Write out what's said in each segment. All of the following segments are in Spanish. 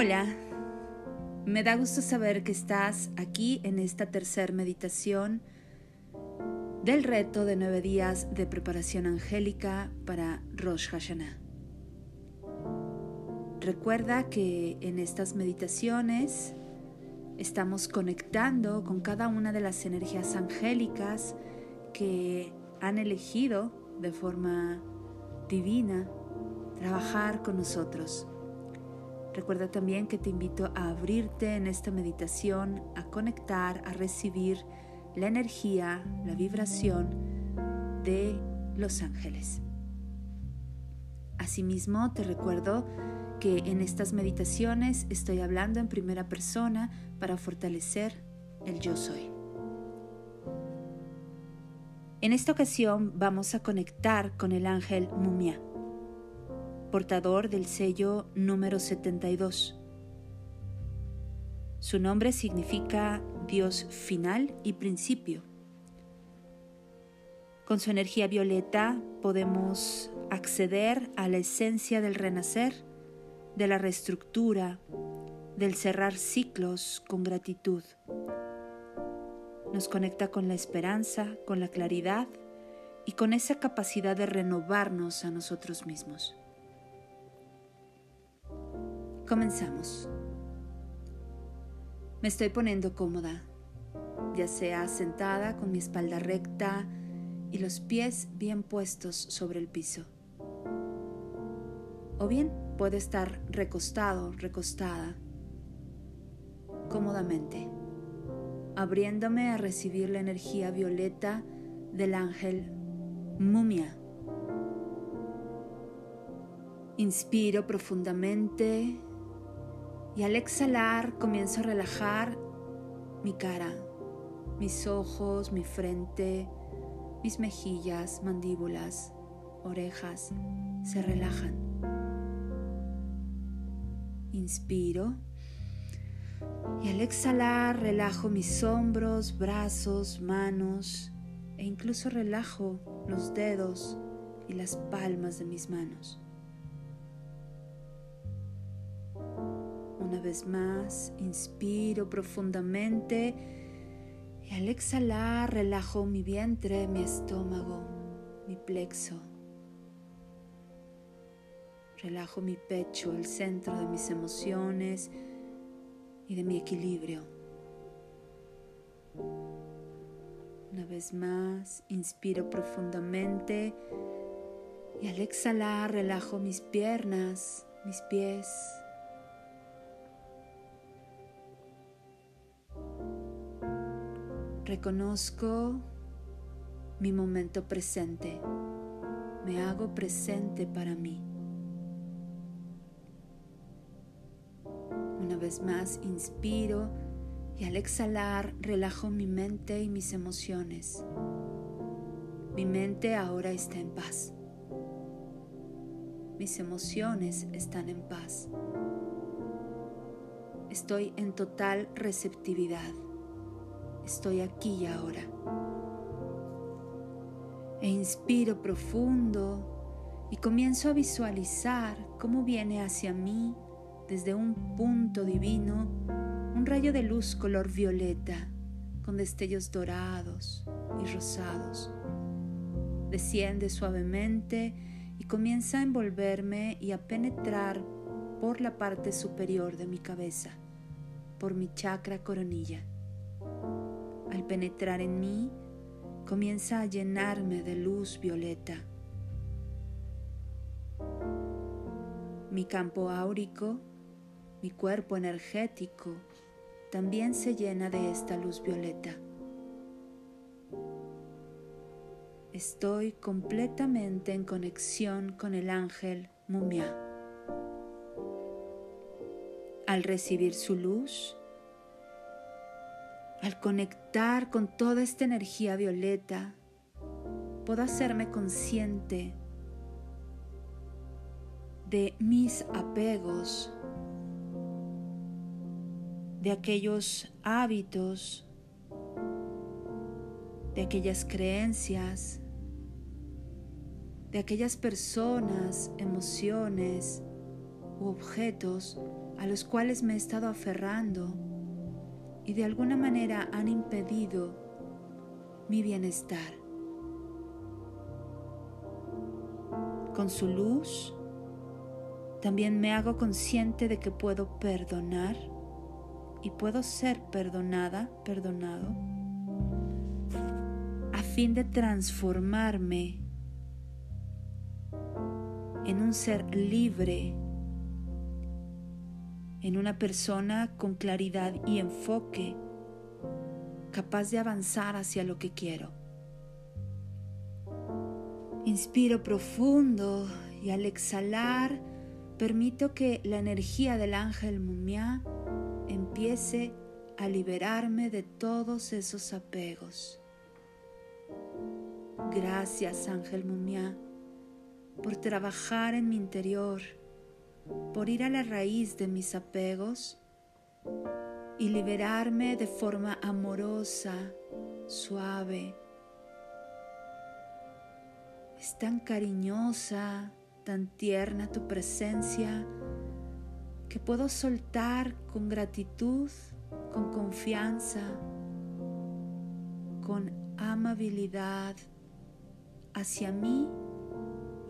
Hola, me da gusto saber que estás aquí en esta tercera meditación del reto de nueve días de preparación angélica para Rosh Hashanah. Recuerda que en estas meditaciones estamos conectando con cada una de las energías angélicas que han elegido de forma divina trabajar con nosotros. Recuerda también que te invito a abrirte en esta meditación, a conectar, a recibir la energía, la vibración de los ángeles. Asimismo, te recuerdo que en estas meditaciones estoy hablando en primera persona para fortalecer el yo soy. En esta ocasión vamos a conectar con el ángel Mumia portador del sello número 72. Su nombre significa Dios final y principio. Con su energía violeta podemos acceder a la esencia del renacer, de la reestructura, del cerrar ciclos con gratitud. Nos conecta con la esperanza, con la claridad y con esa capacidad de renovarnos a nosotros mismos. Comenzamos. Me estoy poniendo cómoda, ya sea sentada con mi espalda recta y los pies bien puestos sobre el piso. O bien puede estar recostado, recostada, cómodamente, abriéndome a recibir la energía violeta del ángel mumia. Inspiro profundamente y al exhalar comienzo a relajar mi cara, mis ojos, mi frente, mis mejillas, mandíbulas, orejas se relajan. Inspiro y al exhalar relajo mis hombros, brazos, manos e incluso relajo los dedos y las palmas de mis manos. Una vez más, inspiro profundamente y al exhalar relajo mi vientre, mi estómago, mi plexo. Relajo mi pecho, el centro de mis emociones y de mi equilibrio. Una vez más, inspiro profundamente y al exhalar relajo mis piernas, mis pies, Reconozco mi momento presente. Me hago presente para mí. Una vez más inspiro y al exhalar relajo mi mente y mis emociones. Mi mente ahora está en paz. Mis emociones están en paz. Estoy en total receptividad estoy aquí y ahora. E inspiro profundo y comienzo a visualizar cómo viene hacia mí desde un punto divino un rayo de luz color violeta con destellos dorados y rosados. Desciende suavemente y comienza a envolverme y a penetrar por la parte superior de mi cabeza, por mi chakra coronilla al penetrar en mí, comienza a llenarme de luz violeta. Mi campo áurico, mi cuerpo energético, también se llena de esta luz violeta. Estoy completamente en conexión con el ángel Mumia. Al recibir su luz, al conectar con toda esta energía violeta, puedo hacerme consciente de mis apegos, de aquellos hábitos, de aquellas creencias, de aquellas personas, emociones u objetos a los cuales me he estado aferrando y de alguna manera han impedido mi bienestar. Con su luz, también me hago consciente de que puedo perdonar y puedo ser perdonada, perdonado, a fin de transformarme en un ser libre, en una persona con claridad y enfoque, capaz de avanzar hacia lo que quiero. Inspiro profundo y al exhalar permito que la energía del ángel Mumia empiece a liberarme de todos esos apegos. Gracias, ángel Mumia, por trabajar en mi interior, por ir a la raíz de mis apegos y liberarme de forma amorosa, suave, es tan cariñosa, tan tierna tu presencia, que puedo soltar con gratitud, con confianza, con amabilidad hacia mí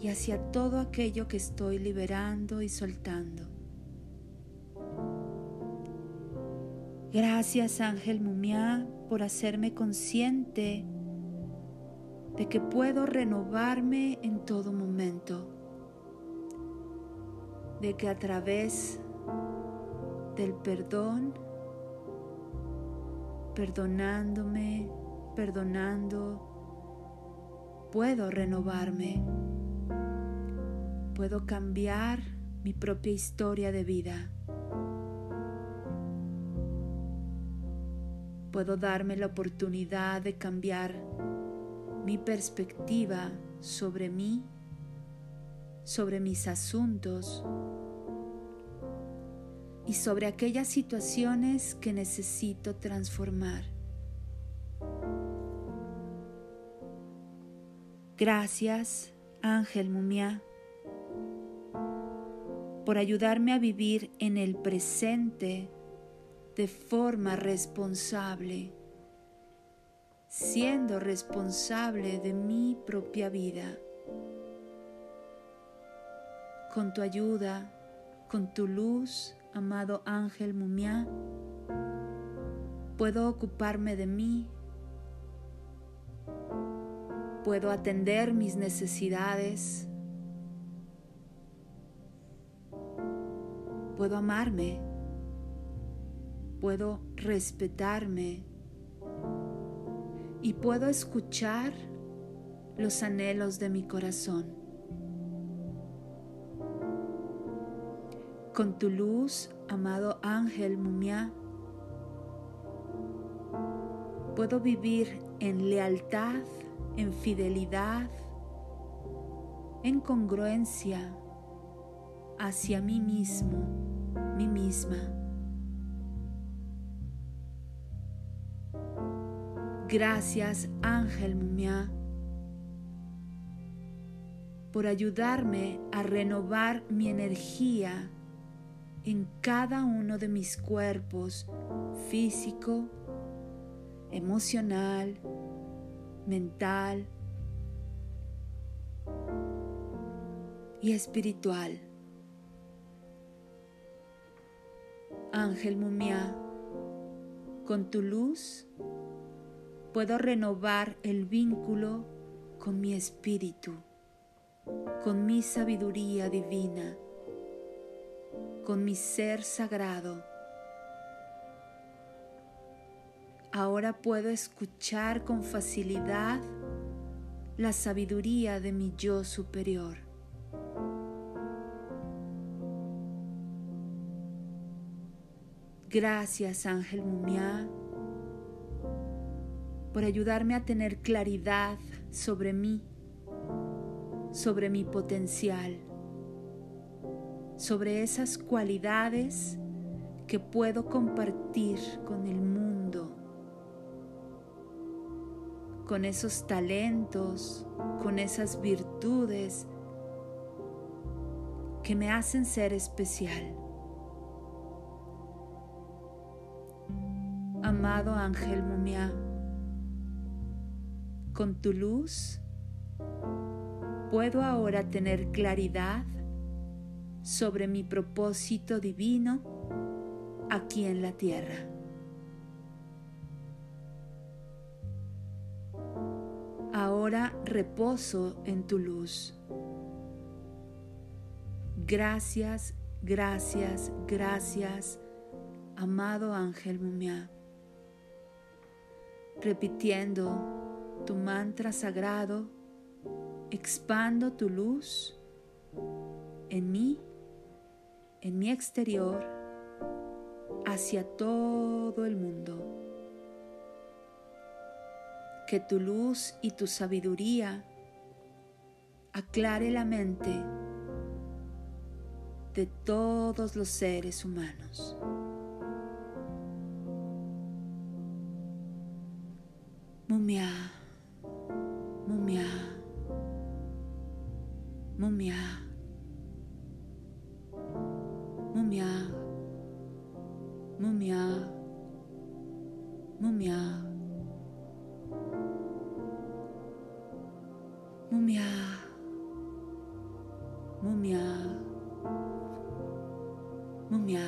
y hacia todo aquello que estoy liberando y soltando. Gracias Ángel Mumia por hacerme consciente de que puedo renovarme en todo momento, de que a través del perdón, perdonándome, perdonando, puedo renovarme, puedo cambiar mi propia historia de vida. Puedo darme la oportunidad de cambiar mi perspectiva sobre mí, sobre mis asuntos y sobre aquellas situaciones que necesito transformar. Gracias, Ángel Mumia, por ayudarme a vivir en el presente de forma responsable siendo responsable de mi propia vida. Con tu ayuda, con tu luz, amado ángel Mumia, puedo ocuparme de mí, puedo atender mis necesidades, puedo amarme, puedo respetarme y puedo escuchar los anhelos de mi corazón. Con tu luz, amado ángel Mumia, puedo vivir en lealtad, en fidelidad, en congruencia hacia mí mismo, mí misma. Gracias, Ángel Mumia, por ayudarme a renovar mi energía en cada uno de mis cuerpos físico, emocional, mental y espiritual. Ángel Mumia, con tu luz puedo renovar el vínculo con mi espíritu, con mi sabiduría divina, con mi ser sagrado. Ahora puedo escuchar con facilidad la sabiduría de mi yo superior. Gracias, Ángel Mumia por ayudarme a tener claridad sobre mí, sobre mi potencial, sobre esas cualidades que puedo compartir con el mundo, con esos talentos, con esas virtudes que me hacen ser especial. Amado ángel Mumia. Con tu luz puedo ahora tener claridad sobre mi propósito divino aquí en la tierra. Ahora reposo en tu luz. Gracias, gracias, gracias, amado ángel Mumia. Repitiendo tu mantra sagrado, expando tu luz en mí, en mi exterior, hacia todo el mundo. Que tu luz y tu sabiduría aclare la mente de todos los seres humanos. Mumia, mumia, mumia.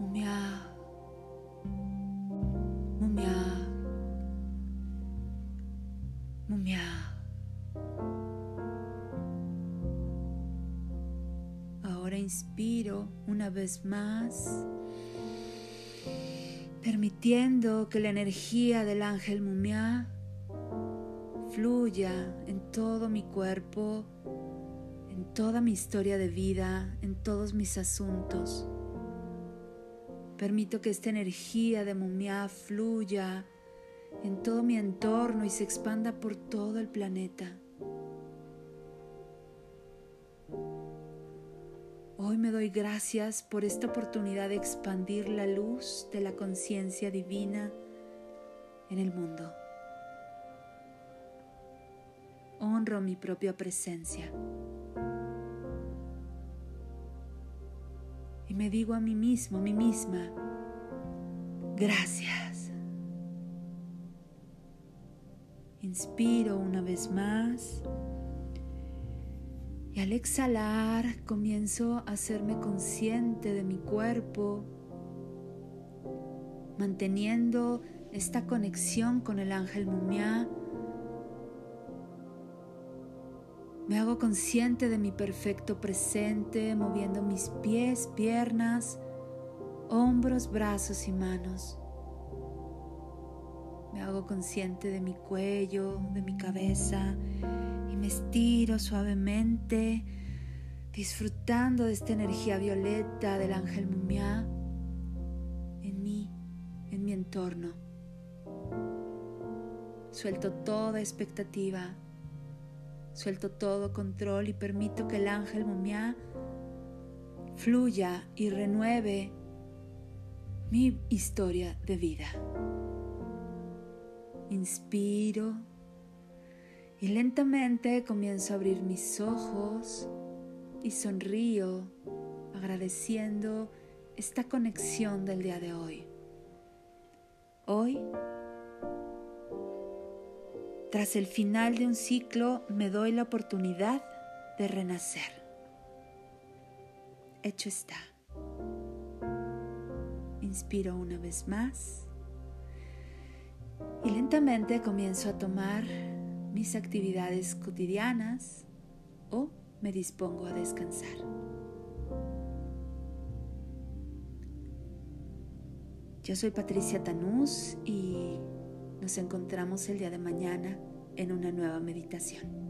Mumia, mumia, mumia. inspiro una vez más, permitiendo que la energía del ángel Mumia fluya en todo mi cuerpo, en toda mi historia de vida, en todos mis asuntos. Permito que esta energía de Mumia fluya en todo mi entorno y se expanda por todo el planeta. Hoy me doy gracias por esta oportunidad de expandir la luz de la conciencia divina en el mundo. Honro mi propia presencia. Y me digo a mí mismo, a mí misma, gracias. Inspiro una vez más. Al exhalar comienzo a hacerme consciente de mi cuerpo, manteniendo esta conexión con el ángel Mumia. Me hago consciente de mi perfecto presente, moviendo mis pies, piernas, hombros, brazos y manos. Me hago consciente de mi cuello, de mi cabeza me estiro suavemente, disfrutando de esta energía violeta del ángel Mumia en mí, en mi entorno. Suelto toda expectativa, suelto todo control y permito que el ángel Mumia fluya y renueve mi historia de vida. Inspiro y lentamente comienzo a abrir mis ojos y sonrío agradeciendo esta conexión del día de hoy. Hoy, tras el final de un ciclo, me doy la oportunidad de renacer. Hecho está. Inspiro una vez más y lentamente comienzo a tomar mis actividades cotidianas o me dispongo a descansar. Yo soy Patricia Tanús y nos encontramos el día de mañana en una nueva meditación.